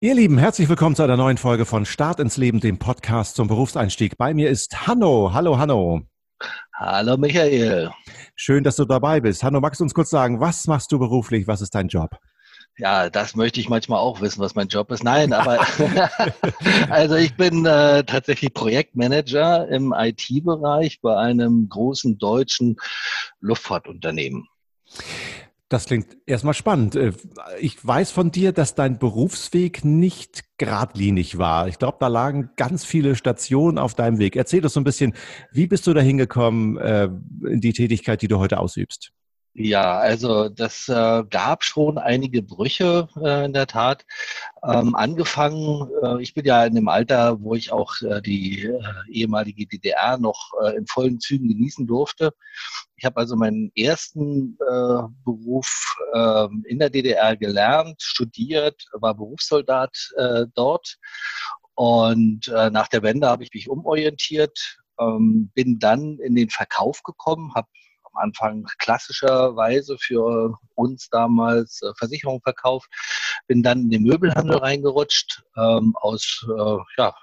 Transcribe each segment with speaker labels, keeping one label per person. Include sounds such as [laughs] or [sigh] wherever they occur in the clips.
Speaker 1: Ihr Lieben, herzlich willkommen zu einer neuen Folge von Start ins Leben, dem Podcast zum Berufseinstieg. Bei mir ist Hanno. Hallo, Hanno.
Speaker 2: Hallo, Michael.
Speaker 1: Schön, dass du dabei bist. Hanno, magst du uns kurz sagen, was machst du beruflich? Was ist dein Job?
Speaker 2: Ja, das möchte ich manchmal auch wissen, was mein Job ist. Nein, aber [laughs] [laughs] also ich bin äh, tatsächlich Projektmanager im IT-Bereich bei einem großen deutschen Luftfahrtunternehmen.
Speaker 1: Das klingt erstmal spannend. Äh, ich weiß von dir, dass dein Berufsweg nicht geradlinig war. Ich glaube, da lagen ganz viele Stationen auf deinem Weg. Erzähl doch so ein bisschen, wie bist du da hingekommen äh, in die Tätigkeit, die du heute ausübst?
Speaker 2: Ja, also das äh, gab schon einige Brüche äh, in der Tat. Ähm, angefangen, äh, ich bin ja in dem Alter, wo ich auch äh, die äh, ehemalige DDR noch äh, in vollen Zügen genießen durfte. Ich habe also meinen ersten äh, Beruf äh, in der DDR gelernt, studiert, war Berufssoldat äh, dort. Und äh, nach der Wende habe ich mich umorientiert, ähm, bin dann in den Verkauf gekommen, habe Anfang klassischerweise für uns damals äh, Versicherung verkauft, bin dann in den Möbelhandel reingerutscht, ähm, aus äh, ja,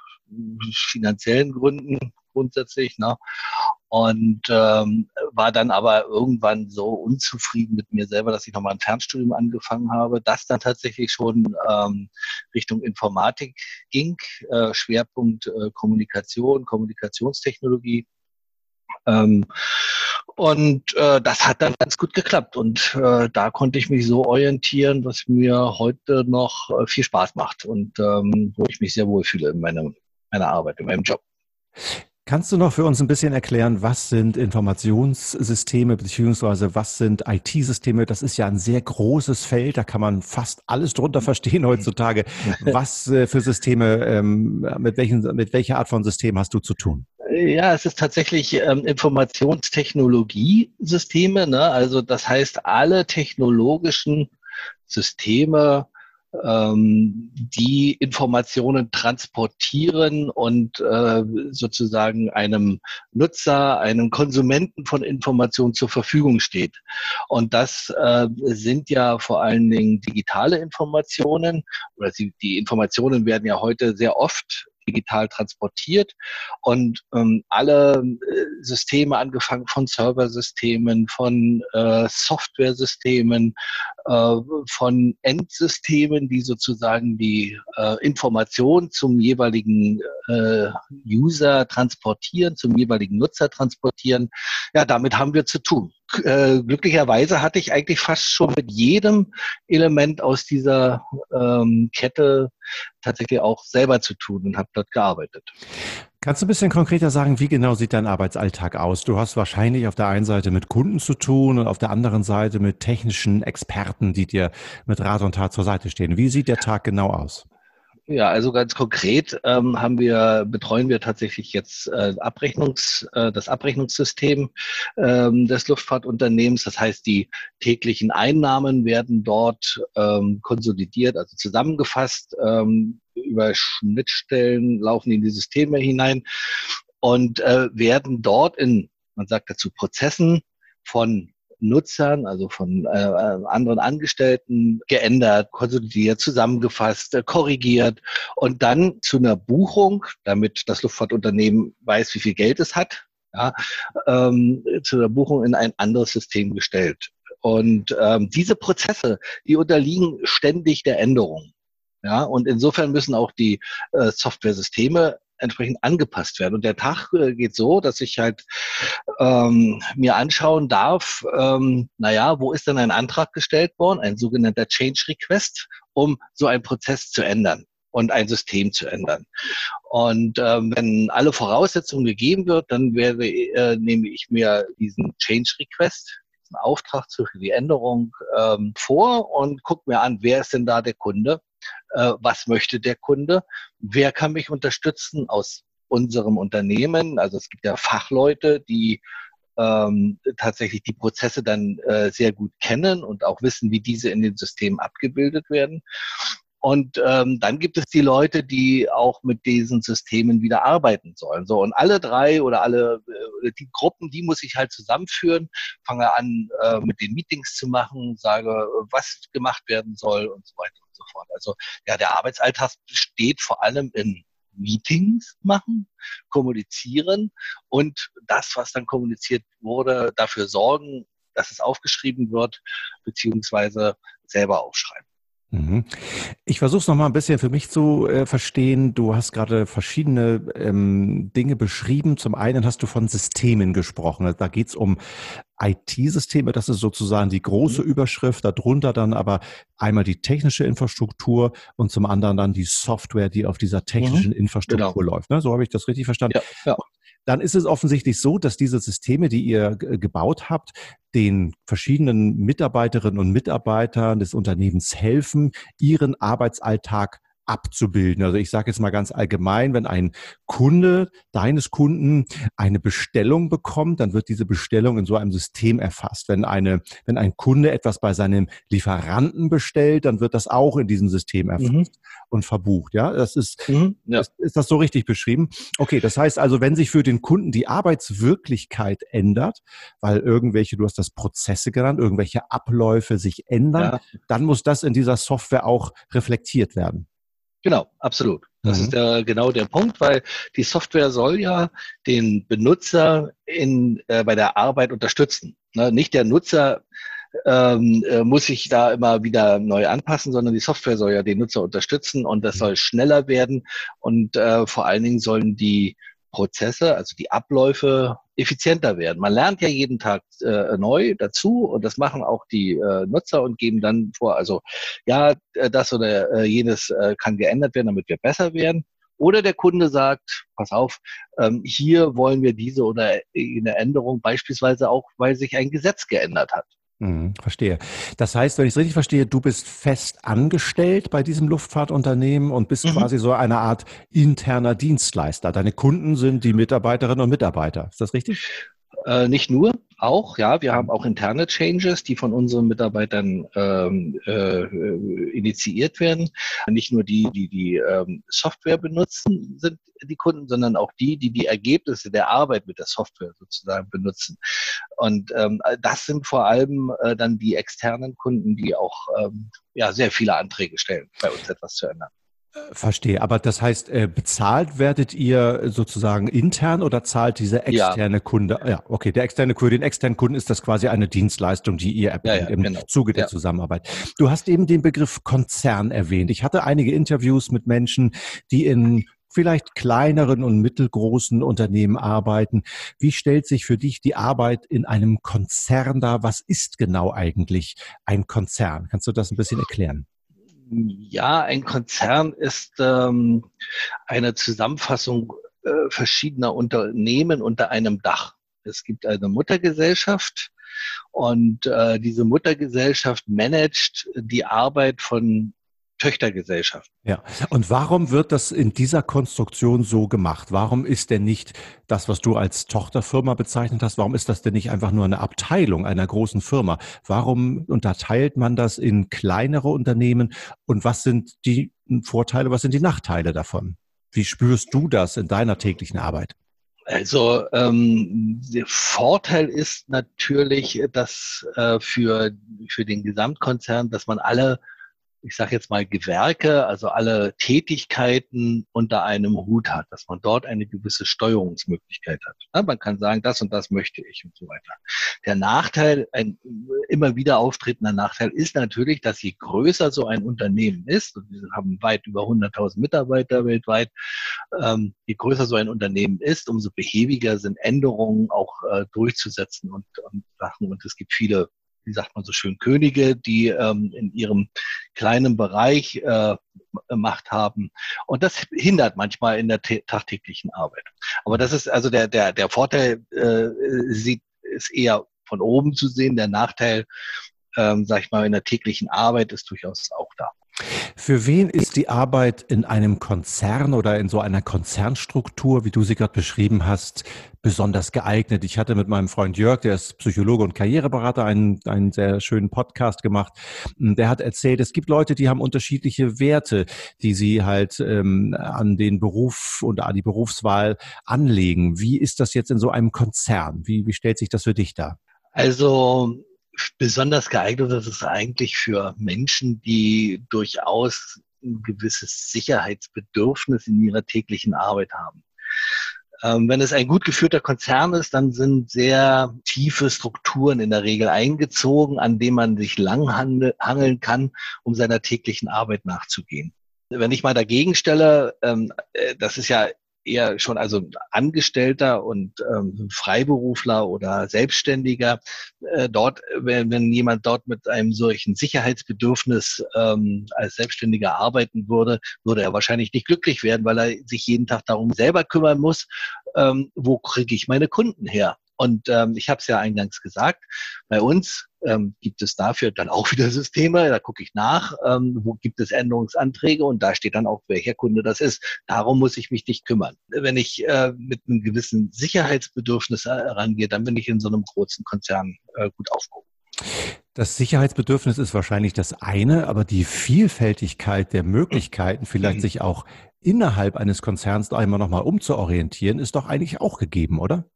Speaker 2: finanziellen Gründen grundsätzlich. Ne? Und ähm, war dann aber irgendwann so unzufrieden mit mir selber, dass ich nochmal ein Fernstudium angefangen habe, das dann tatsächlich schon ähm, Richtung Informatik ging, äh, Schwerpunkt äh, Kommunikation, Kommunikationstechnologie. Ähm, und äh, das hat dann ganz gut geklappt. Und äh, da konnte ich mich so orientieren, was mir heute noch äh, viel Spaß macht und ähm, wo ich mich sehr wohlfühle in meiner, meiner Arbeit, in meinem Job.
Speaker 1: Kannst du noch für uns ein bisschen erklären, was sind Informationssysteme beziehungsweise was sind IT-Systeme? Das ist ja ein sehr großes Feld, da kann man fast alles drunter verstehen heutzutage. [laughs] Was äh, für Systeme, ähm, mit, welchen, mit welcher Art von System hast du zu tun?
Speaker 2: Ja, es ist tatsächlich ähm, Informationstechnologiesysteme. Ne? Also das heißt, alle technologischen Systeme, ähm, die Informationen transportieren und äh, sozusagen einem Nutzer, einem Konsumenten von Informationen zur Verfügung steht. Und das äh, sind ja vor allen Dingen digitale Informationen oder die Informationen werden ja heute sehr oft digital transportiert und ähm, alle äh, Systeme, angefangen von Serversystemen, von äh, Softwaresystemen, äh, von Endsystemen, die sozusagen die äh, Information zum jeweiligen äh, User transportieren, zum jeweiligen Nutzer transportieren. Ja, damit haben wir zu tun. Äh, glücklicherweise hatte ich eigentlich fast schon mit jedem Element aus dieser ähm, Kette tatsächlich auch selber zu tun und habe dort gearbeitet.
Speaker 1: Kannst du ein bisschen konkreter sagen, wie genau sieht dein Arbeitsalltag aus? Du hast wahrscheinlich auf der einen Seite mit Kunden zu tun und auf der anderen Seite mit technischen Experten, die dir mit Rat und Tat zur Seite stehen. Wie sieht der Tag genau aus?
Speaker 2: Ja, also ganz konkret ähm, haben wir, betreuen wir tatsächlich jetzt äh, Abrechnungs, äh, das Abrechnungssystem ähm, des Luftfahrtunternehmens. Das heißt, die täglichen Einnahmen werden dort ähm, konsolidiert, also zusammengefasst. Ähm, über Schnittstellen laufen in die Systeme hinein und äh, werden dort in, man sagt dazu, Prozessen von Nutzern, also von äh, anderen Angestellten geändert, konsolidiert, zusammengefasst, äh, korrigiert und dann zu einer Buchung, damit das Luftfahrtunternehmen weiß, wie viel Geld es hat, ja, ähm, zu einer Buchung in ein anderes System gestellt. Und ähm, diese Prozesse, die unterliegen ständig der Änderung. Ja, und insofern müssen auch die äh, Software-Systeme entsprechend angepasst werden. Und der Tag äh, geht so, dass ich halt ähm, mir anschauen darf, ähm, naja, wo ist denn ein Antrag gestellt worden, ein sogenannter Change Request, um so einen Prozess zu ändern und ein System zu ändern. Und ähm, wenn alle Voraussetzungen gegeben wird, dann werde, äh, nehme ich mir diesen Change Request, diesen Auftrag für die Änderung ähm, vor und gucke mir an, wer ist denn da der Kunde äh, was möchte der Kunde, wer kann mich unterstützen aus unserem Unternehmen. Also es gibt ja Fachleute, die ähm, tatsächlich die Prozesse dann äh, sehr gut kennen und auch wissen, wie diese in den Systemen abgebildet werden. Und ähm, dann gibt es die Leute, die auch mit diesen Systemen wieder arbeiten sollen. So und alle drei oder alle äh, die Gruppen, die muss ich halt zusammenführen, fange an äh, mit den Meetings zu machen, sage, was gemacht werden soll und so weiter und so fort. Also ja, der Arbeitsalltag besteht vor allem in Meetings machen, kommunizieren und das, was dann kommuniziert wurde, dafür sorgen, dass es aufgeschrieben wird, beziehungsweise selber aufschreiben.
Speaker 1: Mhm. Ich versuche es nochmal ein bisschen für mich zu äh, verstehen. Du hast gerade verschiedene ähm, Dinge beschrieben. Zum einen hast du von Systemen gesprochen. Da geht es um IT-Systeme, das ist sozusagen die große mhm. Überschrift, darunter dann aber einmal die technische Infrastruktur und zum anderen dann die Software, die auf dieser technischen mhm. Infrastruktur genau. läuft. Ne? So habe ich das richtig verstanden. Ja, ja dann ist es offensichtlich so, dass diese Systeme, die ihr gebaut habt, den verschiedenen Mitarbeiterinnen und Mitarbeitern des Unternehmens helfen, ihren Arbeitsalltag abzubilden. Also ich sage jetzt mal ganz allgemein, wenn ein Kunde deines Kunden eine Bestellung bekommt, dann wird diese Bestellung in so einem System erfasst. Wenn eine, wenn ein Kunde etwas bei seinem Lieferanten bestellt, dann wird das auch in diesem System erfasst mhm. und verbucht. Ja, das ist, mhm, ja. Ist, ist das so richtig beschrieben? Okay, das heißt also, wenn sich für den Kunden die Arbeitswirklichkeit ändert, weil irgendwelche, du hast das Prozesse genannt, irgendwelche Abläufe sich ändern, ja. dann muss das in dieser Software auch reflektiert werden.
Speaker 2: Genau, absolut. Das mhm. ist der, genau der Punkt, weil die Software soll ja den Benutzer in, äh, bei der Arbeit unterstützen. Ne? Nicht der Nutzer ähm, äh, muss sich da immer wieder neu anpassen, sondern die Software soll ja den Nutzer unterstützen und das soll schneller werden und äh, vor allen Dingen sollen die Prozesse, also die Abläufe effizienter werden. Man lernt ja jeden Tag äh, neu dazu und das machen auch die äh, Nutzer und geben dann vor, also ja, äh, das oder äh, jenes äh, kann geändert werden, damit wir besser werden. Oder der Kunde sagt, pass auf, ähm, hier wollen wir diese oder eine Änderung, beispielsweise auch, weil sich ein Gesetz geändert hat.
Speaker 1: Mhm, verstehe. Das heißt, wenn ich es richtig verstehe, du bist fest angestellt bei diesem Luftfahrtunternehmen und bist mhm. quasi so eine Art interner Dienstleister. Deine Kunden sind die Mitarbeiterinnen und Mitarbeiter. Ist das richtig?
Speaker 2: Äh, nicht nur, auch, ja, wir haben auch interne Changes, die von unseren Mitarbeitern ähm, äh, initiiert werden. Nicht nur die, die die ähm, Software benutzen, sind die Kunden, sondern auch die, die die Ergebnisse der Arbeit mit der Software sozusagen benutzen. Und ähm, das sind vor allem äh, dann die externen Kunden, die auch ähm, ja, sehr viele Anträge stellen, bei uns etwas zu ändern.
Speaker 1: Verstehe, aber das heißt, äh, bezahlt werdet ihr sozusagen intern oder zahlt dieser externe ja. Kunde? Ja, okay, der externe Kunde, den externen Kunden ist das quasi eine Dienstleistung, die ihr erbringt ja, ja, im genau. Zuge der Zusammenarbeit. Du hast eben den Begriff Konzern erwähnt. Ich hatte einige Interviews mit Menschen, die in vielleicht kleineren und mittelgroßen Unternehmen arbeiten. Wie stellt sich für dich die Arbeit in einem Konzern dar? Was ist genau eigentlich ein Konzern? Kannst du das ein bisschen erklären?
Speaker 2: Ja, ein Konzern ist ähm, eine Zusammenfassung äh, verschiedener Unternehmen unter einem Dach. Es gibt eine Muttergesellschaft und äh, diese Muttergesellschaft managt die Arbeit von Töchtergesellschaft.
Speaker 1: Ja, und warum wird das in dieser Konstruktion so gemacht? Warum ist denn nicht das, was du als Tochterfirma bezeichnet hast, warum ist das denn nicht einfach nur eine Abteilung einer großen Firma? Warum unterteilt man das in kleinere Unternehmen und was sind die Vorteile, was sind die Nachteile davon? Wie spürst du das in deiner täglichen Arbeit?
Speaker 2: Also ähm, der Vorteil ist natürlich, dass äh, für, für den Gesamtkonzern, dass man alle ich sage jetzt mal, Gewerke, also alle Tätigkeiten unter einem Hut hat, dass man dort eine gewisse Steuerungsmöglichkeit hat. Ja, man kann sagen, das und das möchte ich und so weiter. Der Nachteil, ein immer wieder auftretender Nachteil ist natürlich, dass je größer so ein Unternehmen ist, und wir haben weit über 100.000 Mitarbeiter weltweit, ähm, je größer so ein Unternehmen ist, umso behäbiger sind Änderungen auch äh, durchzusetzen und, und Sachen. Und es gibt viele wie sagt man so schön, Könige, die ähm, in ihrem kleinen Bereich äh, Macht haben. Und das hindert manchmal in der tagtäglichen Arbeit. Aber das ist also der, der, der Vorteil, äh, sieht, ist eher von oben zu sehen. Der Nachteil, ähm, sag ich mal, in der täglichen Arbeit ist durchaus auch da.
Speaker 1: Für wen ist die Arbeit in einem Konzern oder in so einer Konzernstruktur, wie du sie gerade beschrieben hast, besonders geeignet? Ich hatte mit meinem Freund Jörg, der ist Psychologe und Karriereberater, einen, einen sehr schönen Podcast gemacht. Der hat erzählt, es gibt Leute, die haben unterschiedliche Werte, die sie halt ähm, an den Beruf und an die Berufswahl anlegen. Wie ist das jetzt in so einem Konzern? Wie, wie stellt sich das für dich dar?
Speaker 2: Also besonders geeignet ist es eigentlich für Menschen, die durchaus ein gewisses Sicherheitsbedürfnis in ihrer täglichen Arbeit haben. Ähm, wenn es ein gut geführter Konzern ist, dann sind sehr tiefe Strukturen in der Regel eingezogen, an denen man sich lang hangeln kann, um seiner täglichen Arbeit nachzugehen. Wenn ich mal dagegen stelle, ähm, äh, das ist ja eher schon also Angestellter und ähm, Freiberufler oder Selbstständiger äh, dort, wenn, wenn jemand dort mit einem solchen Sicherheitsbedürfnis ähm, als Selbstständiger arbeiten würde, würde er wahrscheinlich nicht glücklich werden, weil er sich jeden Tag darum selber kümmern muss, ähm, wo kriege ich meine Kunden her? Und ähm, ich habe es ja eingangs gesagt, bei uns ähm, gibt es dafür dann auch [laughs] wieder Systeme, da gucke ich nach, ähm, wo gibt es Änderungsanträge und da steht dann auch, welcher Kunde das ist. Darum muss ich mich nicht kümmern. Wenn ich äh, mit einem gewissen Sicherheitsbedürfnis herangehe, dann bin ich in so einem großen Konzern äh, gut aufgehoben.
Speaker 1: Das Sicherheitsbedürfnis ist wahrscheinlich das eine, aber die Vielfältigkeit der Möglichkeiten, vielleicht mhm. sich auch innerhalb eines Konzerns da einmal nochmal umzuorientieren, ist doch eigentlich auch gegeben, oder?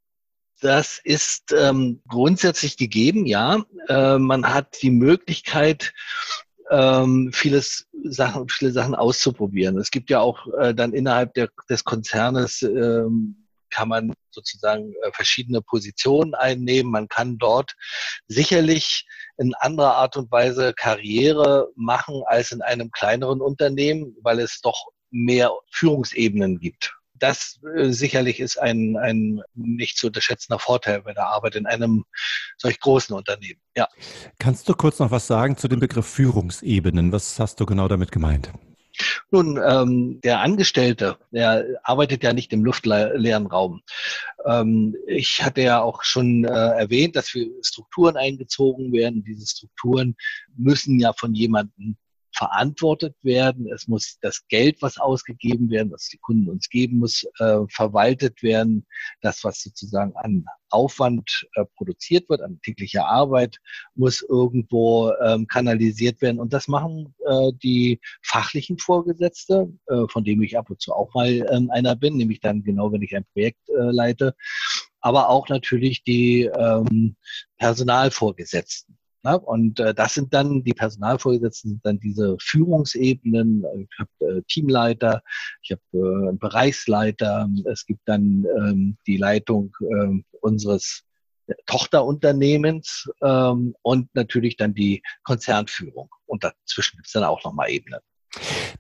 Speaker 2: Das ist ähm, grundsätzlich gegeben, ja. Äh, man hat die Möglichkeit, ähm, vieles Sachen, viele Sachen auszuprobieren. Es gibt ja auch äh, dann innerhalb der, des Konzernes ähm, kann man sozusagen äh, verschiedene Positionen einnehmen. Man kann dort sicherlich in anderer Art und Weise Karriere machen als in einem kleineren Unternehmen, weil es doch mehr Führungsebenen gibt das äh, sicherlich ist ein, ein nicht zu unterschätzender Vorteil bei der Arbeit in einem solch großen Unternehmen. Ja.
Speaker 1: Kannst du kurz noch was sagen zu dem Begriff Führungsebenen? Was hast du genau damit gemeint?
Speaker 2: Nun, ähm, der Angestellte, der arbeitet ja nicht im luftleeren Raum. Ähm, ich hatte ja auch schon äh, erwähnt, dass wir Strukturen eingezogen werden. Diese Strukturen müssen ja von jemandem verantwortet werden. Es muss das Geld, was ausgegeben werden, was die Kunden uns geben, muss äh, verwaltet werden. Das, was sozusagen an Aufwand äh, produziert wird, an täglicher Arbeit, muss irgendwo ähm, kanalisiert werden. Und das machen äh, die fachlichen Vorgesetzte, äh, von dem ich ab und zu auch mal ähm, einer bin, nämlich dann genau, wenn ich ein Projekt äh, leite, aber auch natürlich die ähm, Personalvorgesetzten. Na, und äh, das sind dann die Personalvorgesetzten, sind dann diese Führungsebenen. Ich habe äh, Teamleiter, ich habe äh, Bereichsleiter, es gibt dann ähm, die Leitung äh, unseres Tochterunternehmens ähm, und natürlich dann die Konzernführung. Und dazwischen gibt es dann auch nochmal Ebenen.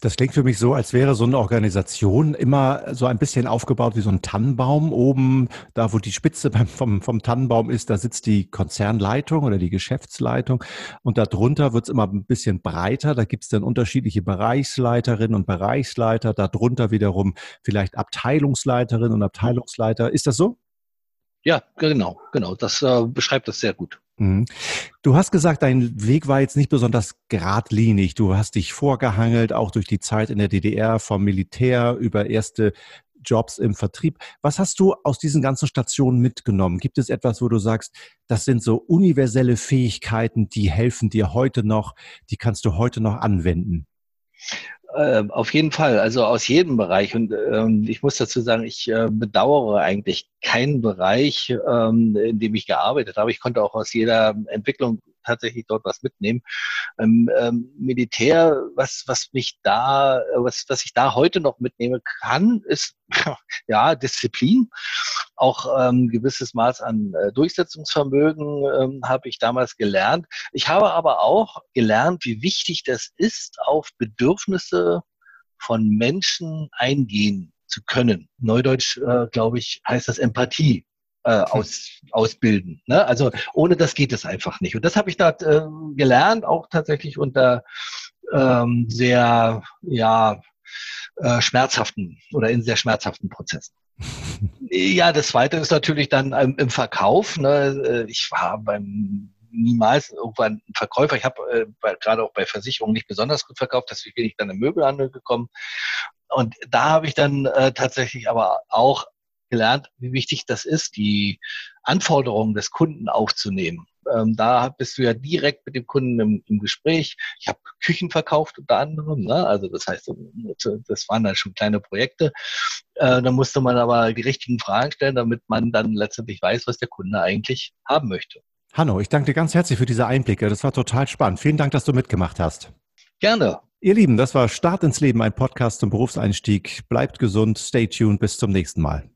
Speaker 1: Das klingt für mich so, als wäre so eine Organisation immer so ein bisschen aufgebaut wie so ein Tannenbaum. Oben, da wo die Spitze vom, vom Tannenbaum ist, da sitzt die Konzernleitung oder die Geschäftsleitung. Und darunter wird es immer ein bisschen breiter. Da gibt es dann unterschiedliche Bereichsleiterinnen und Bereichsleiter. Darunter wiederum vielleicht Abteilungsleiterinnen und Abteilungsleiter. Ist das so?
Speaker 2: Ja, genau, genau. Das äh, beschreibt das sehr gut.
Speaker 1: Mhm. Du hast gesagt, dein Weg war jetzt nicht besonders geradlinig. Du hast dich vorgehangelt, auch durch die Zeit in der DDR, vom Militär über erste Jobs im Vertrieb. Was hast du aus diesen ganzen Stationen mitgenommen? Gibt es etwas, wo du sagst, das sind so universelle Fähigkeiten, die helfen dir heute noch, die kannst du heute noch anwenden?
Speaker 2: Äh, auf jeden Fall, also aus jedem Bereich. Und ähm, ich muss dazu sagen, ich äh, bedauere eigentlich keinen Bereich, ähm, in dem ich gearbeitet habe. Ich konnte auch aus jeder Entwicklung tatsächlich dort was mitnehmen. Ähm, ähm, Militär, was, was mich da, was, was ich da heute noch mitnehmen kann, ist [laughs] ja Disziplin. Auch ähm, gewisses Maß an äh, Durchsetzungsvermögen ähm, habe ich damals gelernt. Ich habe aber auch gelernt, wie wichtig das ist, auf Bedürfnisse von Menschen eingehen zu können. Neudeutsch, äh, glaube ich, heißt das Empathie äh, aus, ausbilden. Ne? Also ohne das geht es einfach nicht. Und das habe ich da äh, gelernt, auch tatsächlich unter ähm, sehr ja, äh, schmerzhaften oder in sehr schmerzhaften Prozessen. [laughs] ja, das Zweite ist natürlich dann ähm, im Verkauf. Ne? Äh, ich war beim niemals irgendwann ein Verkäufer. Ich habe äh, gerade auch bei Versicherungen nicht besonders gut verkauft, deswegen bin ich dann im Möbelhandel gekommen. Und da habe ich dann äh, tatsächlich aber auch gelernt, wie wichtig das ist, die Anforderungen des Kunden aufzunehmen. Ähm, da bist du ja direkt mit dem Kunden im, im Gespräch. Ich habe Küchen verkauft unter anderem. Ne? Also das heißt, das waren dann schon kleine Projekte. Äh, da musste man aber die richtigen Fragen stellen, damit man dann letztendlich weiß, was der Kunde eigentlich haben möchte.
Speaker 1: Hanno, ich danke dir ganz herzlich für diese Einblicke. Das war total spannend. Vielen Dank, dass du mitgemacht hast.
Speaker 2: Gerne.
Speaker 1: Ihr Lieben, das war Start ins Leben, ein Podcast zum Berufseinstieg. Bleibt gesund, stay tuned, bis zum nächsten Mal.